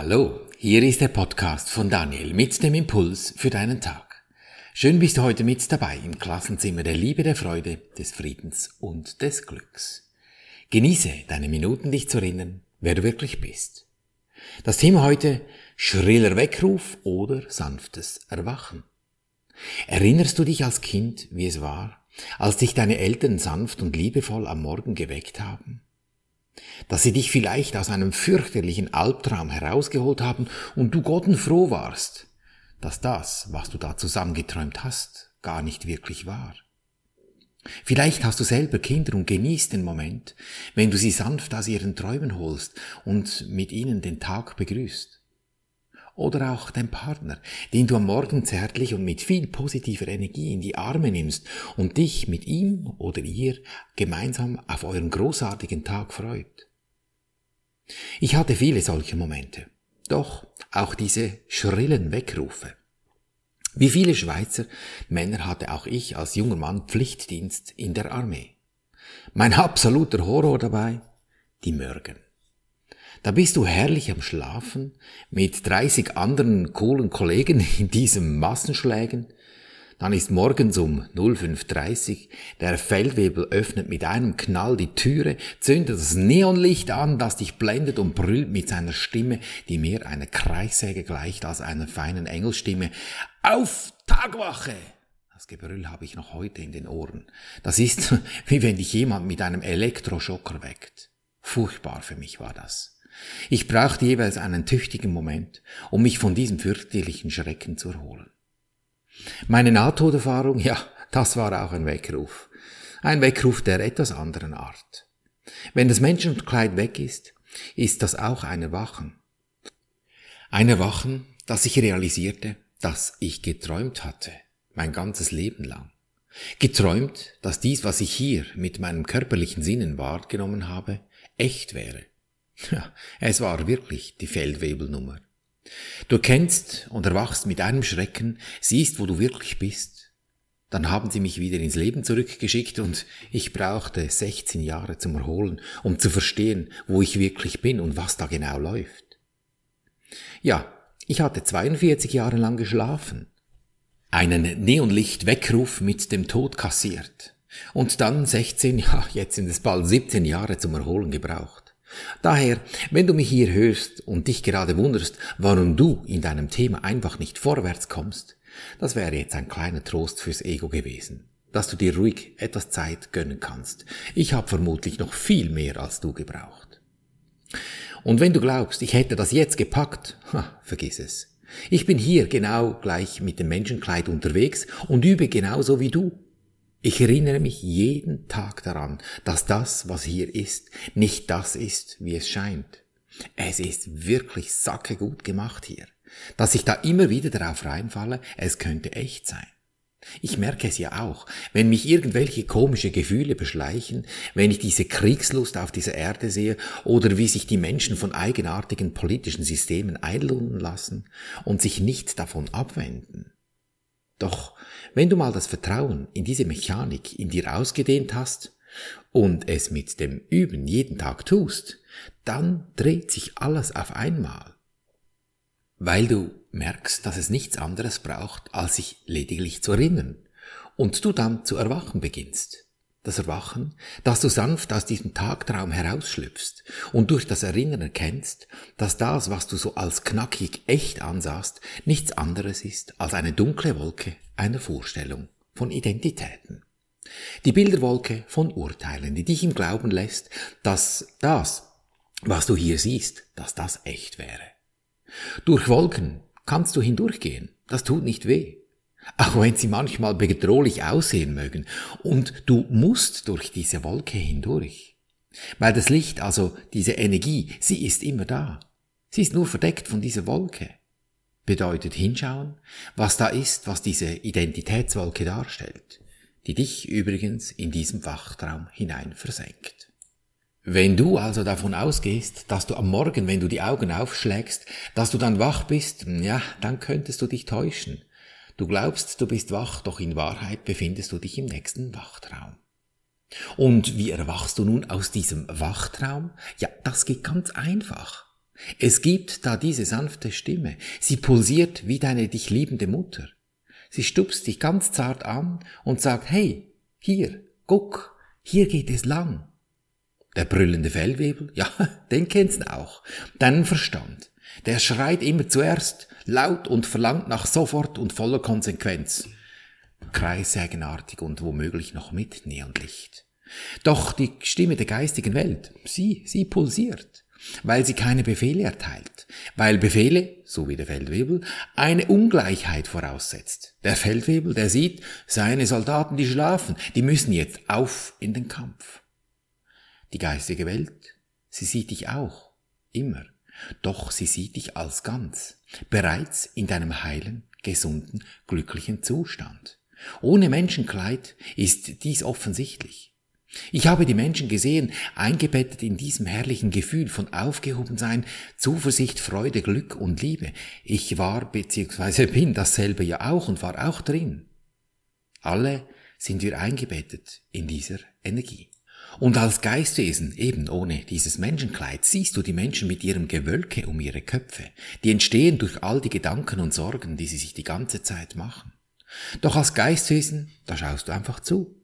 Hallo, hier ist der Podcast von Daniel mit dem Impuls für deinen Tag. Schön bist du heute mit dabei im Klassenzimmer der Liebe, der Freude, des Friedens und des Glücks. Genieße deine Minuten, dich zu erinnern, wer du wirklich bist. Das Thema heute schriller Weckruf oder sanftes Erwachen. Erinnerst du dich als Kind, wie es war, als dich deine Eltern sanft und liebevoll am Morgen geweckt haben? Dass sie dich vielleicht aus einem fürchterlichen Albtraum herausgeholt haben und du gottenfroh warst, dass das, was du da zusammengeträumt hast, gar nicht wirklich war. Vielleicht hast du selber Kinder und genießt den Moment, wenn du sie sanft aus ihren Träumen holst und mit ihnen den Tag begrüßt. Oder auch dein Partner, den du am Morgen zärtlich und mit viel positiver Energie in die Arme nimmst und dich mit ihm oder ihr gemeinsam auf euren großartigen Tag freut. Ich hatte viele solche Momente. Doch auch diese schrillen Weckrufe. Wie viele Schweizer Männer hatte auch ich als junger Mann Pflichtdienst in der Armee. Mein absoluter Horror dabei, die Mörgen. Da bist du herrlich am Schlafen mit 30 anderen coolen Kollegen in diesem Massenschlägen dann ist morgens um 05.30 der Feldwebel öffnet mit einem Knall die Türe, zündet das Neonlicht an, das dich blendet und brüllt mit seiner Stimme, die mehr einer Kreissäge gleicht als einer feinen Engelstimme. Auf Tagwache! Das Gebrüll habe ich noch heute in den Ohren. Das ist, wie wenn dich jemand mit einem Elektroschocker weckt. Furchtbar für mich war das. Ich brauchte jeweils einen tüchtigen Moment, um mich von diesem fürchterlichen Schrecken zu erholen. Meine Nahtoderfahrung, ja, das war auch ein Weckruf. Ein Weckruf der etwas anderen Art. Wenn das Menschenkleid weg ist, ist das auch ein Erwachen. Ein Erwachen, das ich realisierte, dass ich geträumt hatte, mein ganzes Leben lang. Geträumt, dass dies, was ich hier mit meinem körperlichen Sinnen wahrgenommen habe, echt wäre. Ja, es war wirklich die Feldwebelnummer. Du kennst und erwachst mit einem Schrecken, siehst, wo du wirklich bist. Dann haben sie mich wieder ins Leben zurückgeschickt und ich brauchte 16 Jahre zum Erholen, um zu verstehen, wo ich wirklich bin und was da genau läuft. Ja, ich hatte 42 Jahre lang geschlafen, einen Neonlicht-Weckruf mit dem Tod kassiert und dann 16, ja, jetzt sind es bald 17 Jahre zum Erholen gebraucht. Daher, wenn du mich hier hörst und dich gerade wunderst, warum du in deinem Thema einfach nicht vorwärts kommst, das wäre jetzt ein kleiner Trost fürs Ego gewesen, dass du dir ruhig etwas Zeit gönnen kannst. Ich habe vermutlich noch viel mehr als du gebraucht. Und wenn du glaubst, ich hätte das jetzt gepackt, ha, vergiss es. Ich bin hier genau gleich mit dem Menschenkleid unterwegs und übe genauso wie du. Ich erinnere mich jeden Tag daran, dass das, was hier ist, nicht das ist, wie es scheint. Es ist wirklich sacke gut gemacht hier. Dass ich da immer wieder darauf reinfalle, es könnte echt sein. Ich merke es ja auch, wenn mich irgendwelche komische Gefühle beschleichen, wenn ich diese Kriegslust auf dieser Erde sehe oder wie sich die Menschen von eigenartigen politischen Systemen einlullen lassen und sich nicht davon abwenden. Doch wenn du mal das Vertrauen in diese Mechanik in dir ausgedehnt hast und es mit dem Üben jeden Tag tust, dann dreht sich alles auf einmal. Weil du merkst, dass es nichts anderes braucht, als sich lediglich zu erinnern und du dann zu erwachen beginnst das Erwachen, dass du sanft aus diesem Tagtraum herausschlüpfst und durch das Erinnern erkennst, dass das, was du so als knackig echt ansahst, nichts anderes ist als eine dunkle Wolke einer Vorstellung von Identitäten. Die Bilderwolke von Urteilen, die dich im Glauben lässt, dass das, was du hier siehst, dass das echt wäre. Durch Wolken kannst du hindurchgehen, das tut nicht weh auch wenn sie manchmal bedrohlich aussehen mögen. Und du musst durch diese Wolke hindurch. Weil das Licht, also diese Energie, sie ist immer da. Sie ist nur verdeckt von dieser Wolke. Bedeutet hinschauen, was da ist, was diese Identitätswolke darstellt, die dich übrigens in diesem Wachtraum hinein versenkt. Wenn du also davon ausgehst, dass du am Morgen, wenn du die Augen aufschlägst, dass du dann wach bist, ja, dann könntest du dich täuschen. Du glaubst, du bist wach, doch in Wahrheit befindest du dich im nächsten Wachtraum. Und wie erwachst du nun aus diesem Wachtraum? Ja, das geht ganz einfach. Es gibt da diese sanfte Stimme. Sie pulsiert wie deine dich liebende Mutter. Sie stupst dich ganz zart an und sagt, hey, hier, guck, hier geht es lang. Der brüllende Fellwebel, ja, den kennst du auch. Deinen Verstand. Der schreit immer zuerst laut und verlangt nach sofort und voller Konsequenz. Kreissägenartig und womöglich noch mit Neonlicht. Doch die Stimme der geistigen Welt, sie, sie pulsiert weil sie keine Befehle erteilt, weil Befehle, so wie der Feldwebel, eine Ungleichheit voraussetzt. Der Feldwebel, der sieht, seine Soldaten, die schlafen, die müssen jetzt auf in den Kampf. Die geistige Welt, sie sieht dich auch, immer, doch sie sieht dich als ganz, bereits in deinem heilen, gesunden, glücklichen Zustand. Ohne Menschenkleid ist dies offensichtlich. Ich habe die Menschen gesehen, eingebettet in diesem herrlichen Gefühl von Aufgehobensein, Zuversicht, Freude, Glück und Liebe. Ich war bzw. bin dasselbe ja auch und war auch drin. Alle sind wir eingebettet in dieser Energie. Und als Geistwesen, eben ohne dieses Menschenkleid, siehst du die Menschen mit ihrem Gewölke um ihre Köpfe, die entstehen durch all die Gedanken und Sorgen, die sie sich die ganze Zeit machen. Doch als Geistwesen, da schaust du einfach zu.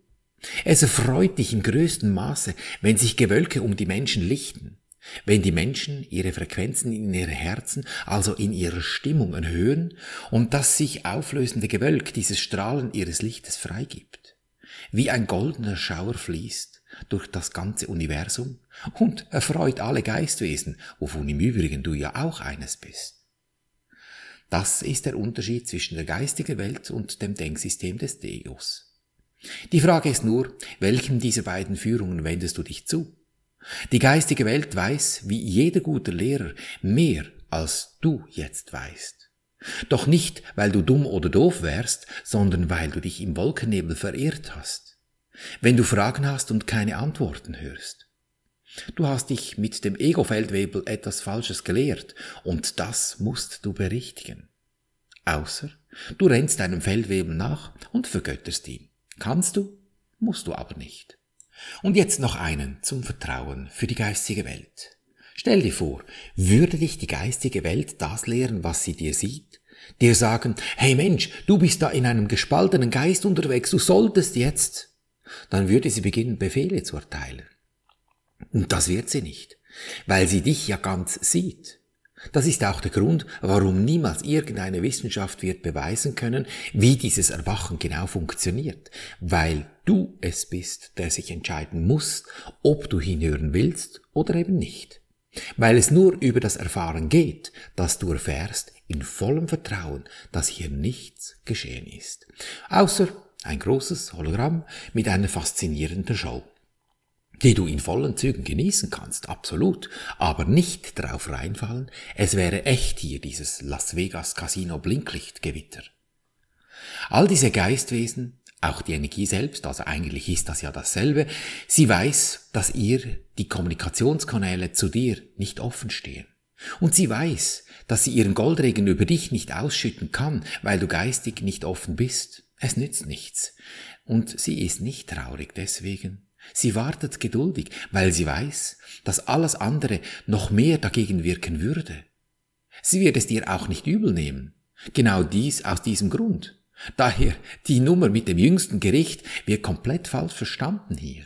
Es erfreut dich im größten Maße, wenn sich Gewölke um die Menschen lichten, wenn die Menschen ihre Frequenzen in ihre Herzen, also in ihrer Stimmung erhöhen und das sich auflösende Gewölk dieses Strahlen ihres Lichtes freigibt. Wie ein goldener Schauer fließt durch das ganze Universum und erfreut alle Geistwesen, wovon im Übrigen du ja auch eines bist. Das ist der Unterschied zwischen der geistigen Welt und dem Denksystem des Deus. Die Frage ist nur, welchen dieser beiden Führungen wendest du dich zu? Die geistige Welt weiß, wie jeder gute Lehrer, mehr als du jetzt weißt. Doch nicht, weil du dumm oder doof wärst, sondern weil du dich im Wolkennebel verirrt hast. Wenn du Fragen hast und keine Antworten hörst. Du hast dich mit dem Ego-Feldwebel etwas Falsches gelehrt und das musst du berichtigen. Außer du rennst deinem Feldwebel nach und vergötterst ihn. Kannst du, musst du aber nicht. Und jetzt noch einen zum Vertrauen für die geistige Welt. Stell dir vor, würde dich die geistige Welt das lehren, was sie dir sieht? Dir sagen, hey Mensch, du bist da in einem gespaltenen Geist unterwegs, du solltest jetzt. Dann würde sie beginnen, Befehle zu erteilen. Und das wird sie nicht, weil sie dich ja ganz sieht. Das ist auch der Grund, warum niemals irgendeine Wissenschaft wird beweisen können, wie dieses Erwachen genau funktioniert, weil du es bist, der sich entscheiden muss, ob du hinhören willst oder eben nicht. Weil es nur über das Erfahren geht, dass du erfährst in vollem Vertrauen, dass hier nichts geschehen ist. Außer ein großes Hologramm mit einer faszinierenden Show die du in vollen Zügen genießen kannst, absolut, aber nicht drauf reinfallen, es wäre echt hier dieses Las Vegas Casino Blinklichtgewitter. All diese Geistwesen, auch die Energie selbst, also eigentlich ist das ja dasselbe, sie weiß, dass ihr die Kommunikationskanäle zu dir nicht offen stehen. Und sie weiß, dass sie ihren Goldregen über dich nicht ausschütten kann, weil du geistig nicht offen bist. Es nützt nichts. Und sie ist nicht traurig deswegen, Sie wartet geduldig, weil sie weiß, dass alles andere noch mehr dagegen wirken würde. Sie wird es dir auch nicht übel nehmen. Genau dies aus diesem Grund. Daher, die Nummer mit dem jüngsten Gericht wird komplett falsch verstanden hier.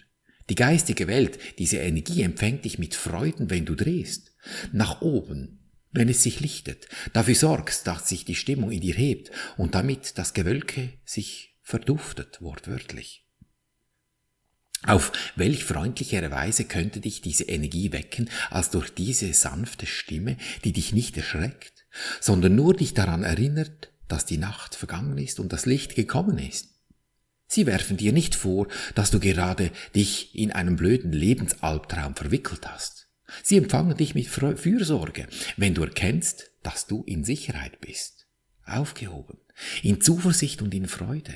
Die geistige Welt, diese Energie empfängt dich mit Freuden, wenn du drehst. Nach oben, wenn es sich lichtet, dafür sorgst, dass sich die Stimmung in dir hebt und damit das Gewölke sich verduftet, wortwörtlich. Auf welch freundlichere Weise könnte dich diese Energie wecken, als durch diese sanfte Stimme, die dich nicht erschreckt, sondern nur dich daran erinnert, dass die Nacht vergangen ist und das Licht gekommen ist. Sie werfen dir nicht vor, dass du gerade dich in einem blöden Lebensalbtraum verwickelt hast. Sie empfangen dich mit Fürsorge, wenn du erkennst, dass du in Sicherheit bist, aufgehoben, in Zuversicht und in Freude.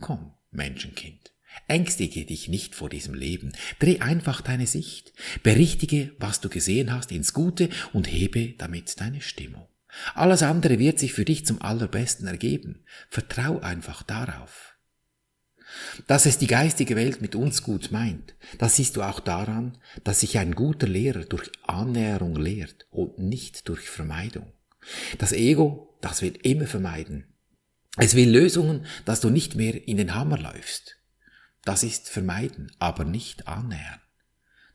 Komm, Menschenkind. Ängstige dich nicht vor diesem Leben. Dreh einfach deine Sicht. Berichtige, was du gesehen hast, ins Gute und hebe damit deine Stimmung. Alles andere wird sich für dich zum allerbesten ergeben. Vertrau einfach darauf. Dass es die geistige Welt mit uns gut meint, das siehst du auch daran, dass sich ein guter Lehrer durch Annäherung lehrt und nicht durch Vermeidung. Das Ego, das will immer vermeiden. Es will Lösungen, dass du nicht mehr in den Hammer läufst. Das ist vermeiden, aber nicht annähern.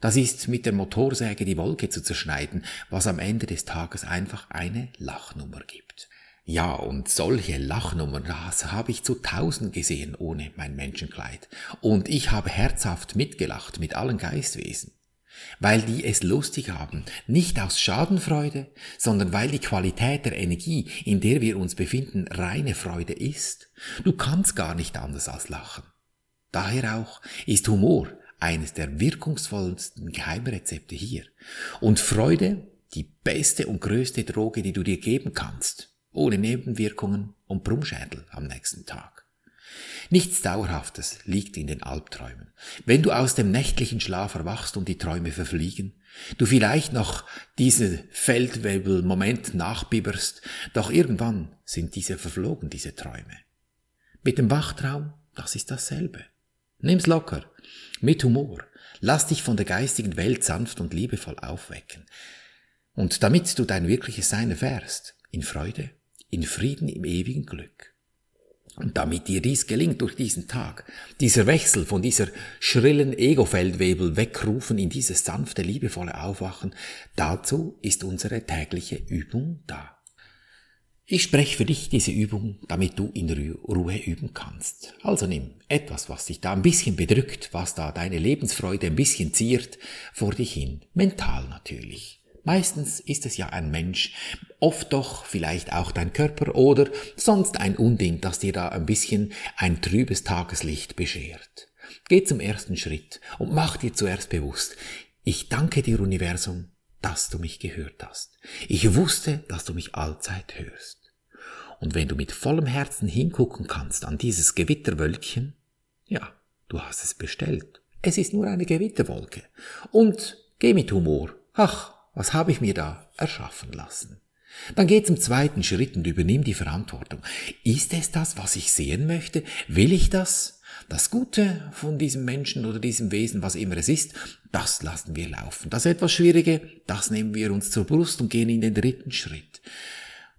Das ist mit der Motorsäge die Wolke zu zerschneiden, was am Ende des Tages einfach eine Lachnummer gibt. Ja, und solche Lachnummern, das habe ich zu tausend gesehen ohne mein Menschenkleid. Und ich habe herzhaft mitgelacht mit allen Geistwesen. Weil die es lustig haben, nicht aus Schadenfreude, sondern weil die Qualität der Energie, in der wir uns befinden, reine Freude ist. Du kannst gar nicht anders als lachen. Daher auch ist Humor eines der wirkungsvollsten Geheimrezepte hier. Und Freude die beste und größte Droge, die du dir geben kannst ohne Nebenwirkungen und Brummschädel am nächsten Tag. Nichts Dauerhaftes liegt in den Albträumen. Wenn du aus dem nächtlichen Schlaf erwachst und die Träume verfliegen, du vielleicht noch diesen Feldwebel-Moment nachbibberst, doch irgendwann sind diese verflogen, diese Träume. Mit dem Wachtraum, das ist dasselbe. Nimm's locker, mit Humor, lass dich von der geistigen Welt sanft und liebevoll aufwecken. Und damit du dein wirkliches Sein erfährst, in Freude in Frieden im ewigen Glück. Und damit dir dies gelingt durch diesen Tag, dieser Wechsel von dieser schrillen Ego-Feldwebel wegrufen in dieses sanfte, liebevolle Aufwachen, dazu ist unsere tägliche Übung da. Ich spreche für dich diese Übung, damit du in Ruhe üben kannst. Also nimm etwas, was dich da ein bisschen bedrückt, was da deine Lebensfreude ein bisschen ziert, vor dich hin. Mental natürlich. Meistens ist es ja ein Mensch, oft doch vielleicht auch dein Körper oder sonst ein Unding, das dir da ein bisschen ein trübes Tageslicht beschert. Geh zum ersten Schritt und mach dir zuerst bewusst, ich danke dir Universum, dass du mich gehört hast. Ich wusste, dass du mich allzeit hörst. Und wenn du mit vollem Herzen hingucken kannst an dieses Gewitterwölkchen, ja, du hast es bestellt. Es ist nur eine Gewitterwolke. Und geh mit Humor. Ach, was habe ich mir da erschaffen lassen? Dann geh zum zweiten Schritt und übernimm die Verantwortung. Ist es das, was ich sehen möchte? Will ich das? Das Gute von diesem Menschen oder diesem Wesen, was immer es ist, das lassen wir laufen. Das etwas Schwierige, das nehmen wir uns zur Brust und gehen in den dritten Schritt.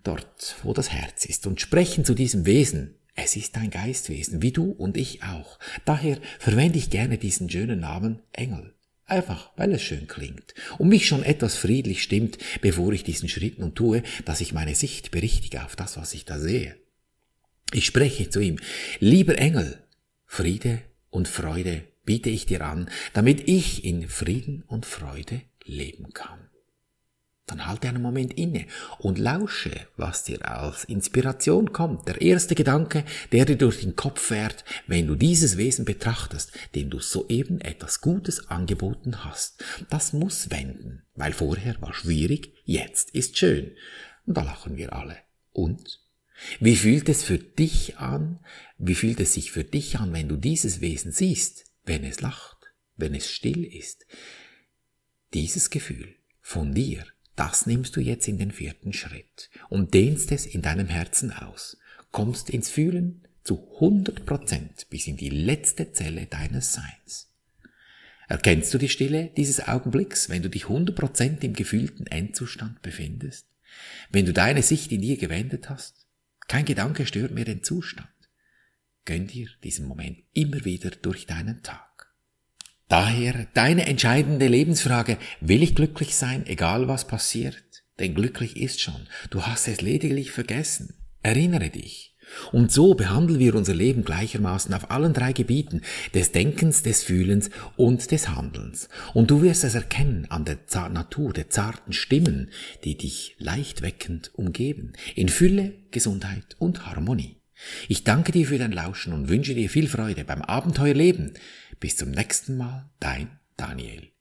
Dort, wo das Herz ist und sprechen zu diesem Wesen. Es ist ein Geistwesen, wie du und ich auch. Daher verwende ich gerne diesen schönen Namen Engel. Einfach, weil es schön klingt und mich schon etwas friedlich stimmt, bevor ich diesen Schritt nun tue, dass ich meine Sicht berichtige auf das, was ich da sehe. Ich spreche zu ihm, lieber Engel, Friede und Freude biete ich dir an, damit ich in Frieden und Freude leben kann. Dann halte einen Moment inne und lausche, was dir als Inspiration kommt. Der erste Gedanke, der dir durch den Kopf fährt, wenn du dieses Wesen betrachtest, dem du soeben etwas Gutes angeboten hast. Das muss wenden, weil vorher war schwierig, jetzt ist schön. Und da lachen wir alle. Und? Wie fühlt es für dich an? Wie fühlt es sich für dich an, wenn du dieses Wesen siehst, wenn es lacht, wenn es still ist? Dieses Gefühl von dir das nimmst du jetzt in den vierten Schritt und dehnst es in deinem Herzen aus, kommst ins Fühlen zu 100 Prozent bis in die letzte Zelle deines Seins. Erkennst du die Stille dieses Augenblicks, wenn du dich 100 Prozent im gefühlten Endzustand befindest? Wenn du deine Sicht in dir gewendet hast? Kein Gedanke stört mehr den Zustand. Gönn dir diesen Moment immer wieder durch deinen Tag. Daher deine entscheidende Lebensfrage, will ich glücklich sein, egal was passiert? Denn glücklich ist schon, du hast es lediglich vergessen. Erinnere dich. Und so behandeln wir unser Leben gleichermaßen auf allen drei Gebieten des Denkens, des Fühlens und des Handelns. Und du wirst es erkennen an der Natur der zarten Stimmen, die dich leicht weckend umgeben, in Fülle, Gesundheit und Harmonie. Ich danke dir für dein Lauschen und wünsche dir viel Freude beim Abenteuerleben. Bis zum nächsten Mal, dein Daniel.